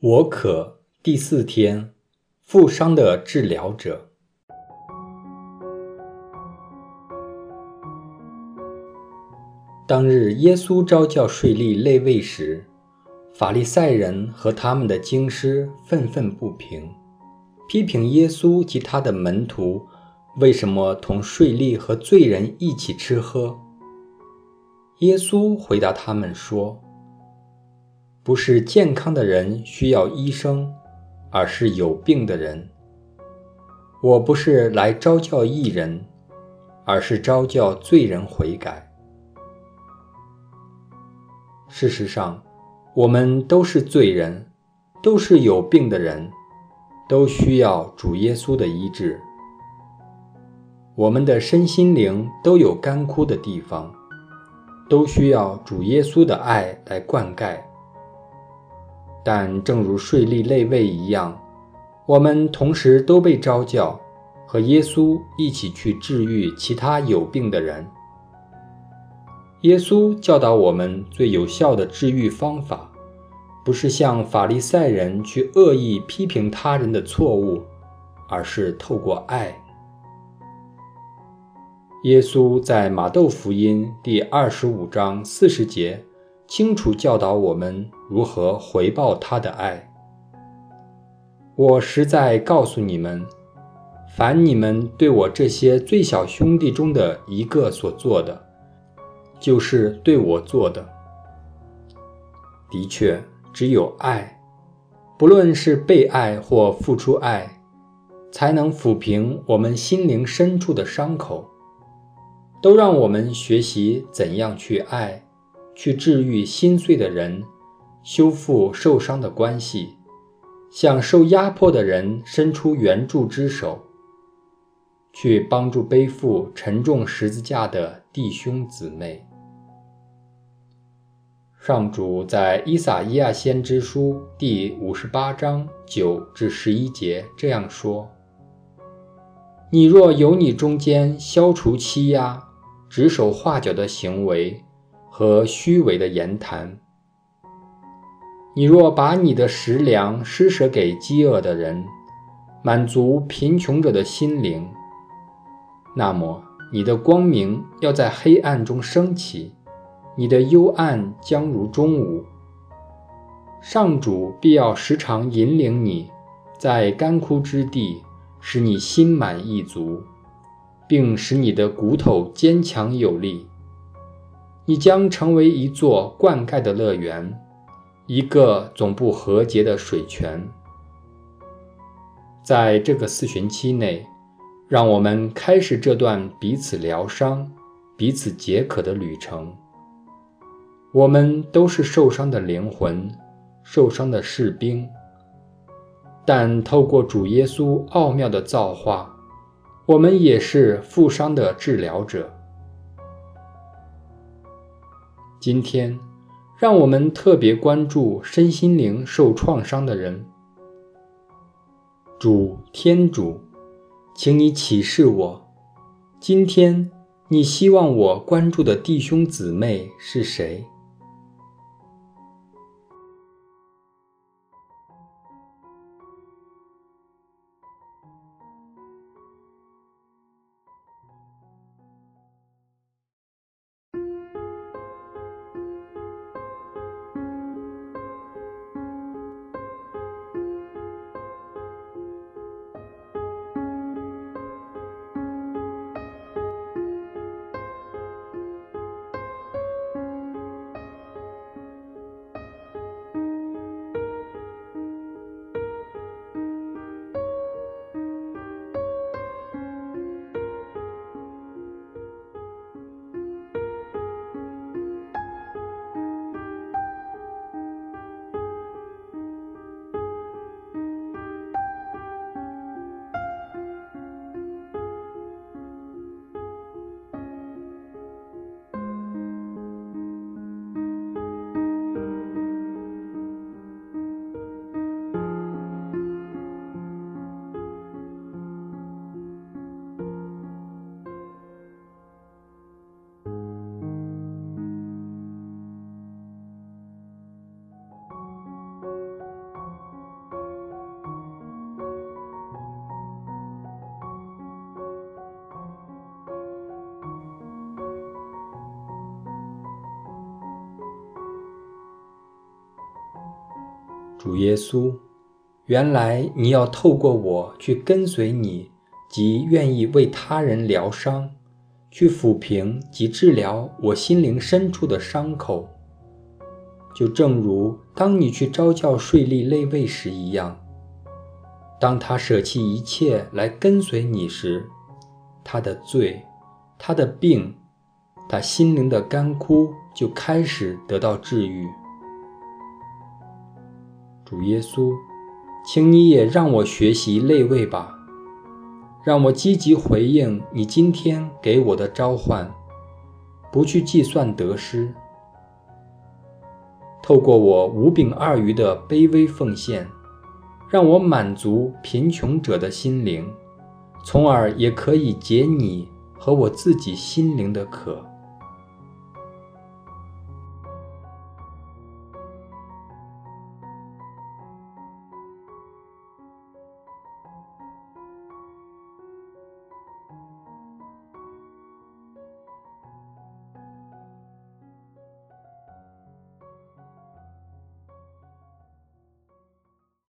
我可第四天，负伤的治疗者。当日，耶稣召教税吏类位时，法利赛人和他们的经师愤愤不平，批评耶稣及他的门徒为什么同税吏和罪人一起吃喝。耶稣回答他们说。不是健康的人需要医生，而是有病的人。我不是来招教义人，而是招教罪人悔改。事实上，我们都是罪人，都是有病的人，都需要主耶稣的医治。我们的身心灵都有干枯的地方，都需要主耶稣的爱来灌溉。但正如税吏类位一样，我们同时都被召教，和耶稣一起去治愈其他有病的人。耶稣教导我们最有效的治愈方法，不是向法利赛人去恶意批评他人的错误，而是透过爱。耶稣在马窦福音第二十五章四十节。清楚教导我们如何回报他的爱。我实在告诉你们，凡你们对我这些最小兄弟中的一个所做的，就是对我做的。的确，只有爱，不论是被爱或付出爱，才能抚平我们心灵深处的伤口，都让我们学习怎样去爱。去治愈心碎的人，修复受伤的关系，向受压迫的人伸出援助之手，去帮助背负沉重十字架的弟兄姊妹。上主在伊撒伊亚先知书第五十八章九至十一节这样说：“你若有你中间消除欺压、指手画脚的行为。”和虚伪的言谈。你若把你的食粮施舍给饥饿的人，满足贫穷者的心灵，那么你的光明要在黑暗中升起，你的幽暗将如中午。上主必要时常引领你，在干枯之地，使你心满意足，并使你的骨头坚强有力。你将成为一座灌溉的乐园，一个总不和谐的水泉。在这个四旬期内，让我们开始这段彼此疗伤、彼此解渴的旅程。我们都是受伤的灵魂，受伤的士兵，但透过主耶稣奥妙的造化，我们也是负伤的治疗者。今天，让我们特别关注身心灵受创伤的人。主天主，请你启示我，今天你希望我关注的弟兄姊妹是谁？主耶稣，原来你要透过我去跟随你，即愿意为他人疗伤，去抚平及治疗我心灵深处的伤口。就正如当你去招教税吏类位时一样，当他舍弃一切来跟随你时，他的罪、他的病、他心灵的干枯就开始得到治愈。主耶稣，请你也让我学习类位吧，让我积极回应你今天给我的召唤，不去计算得失。透过我五饼二鱼的卑微奉献，让我满足贫穷者的心灵，从而也可以解你和我自己心灵的渴。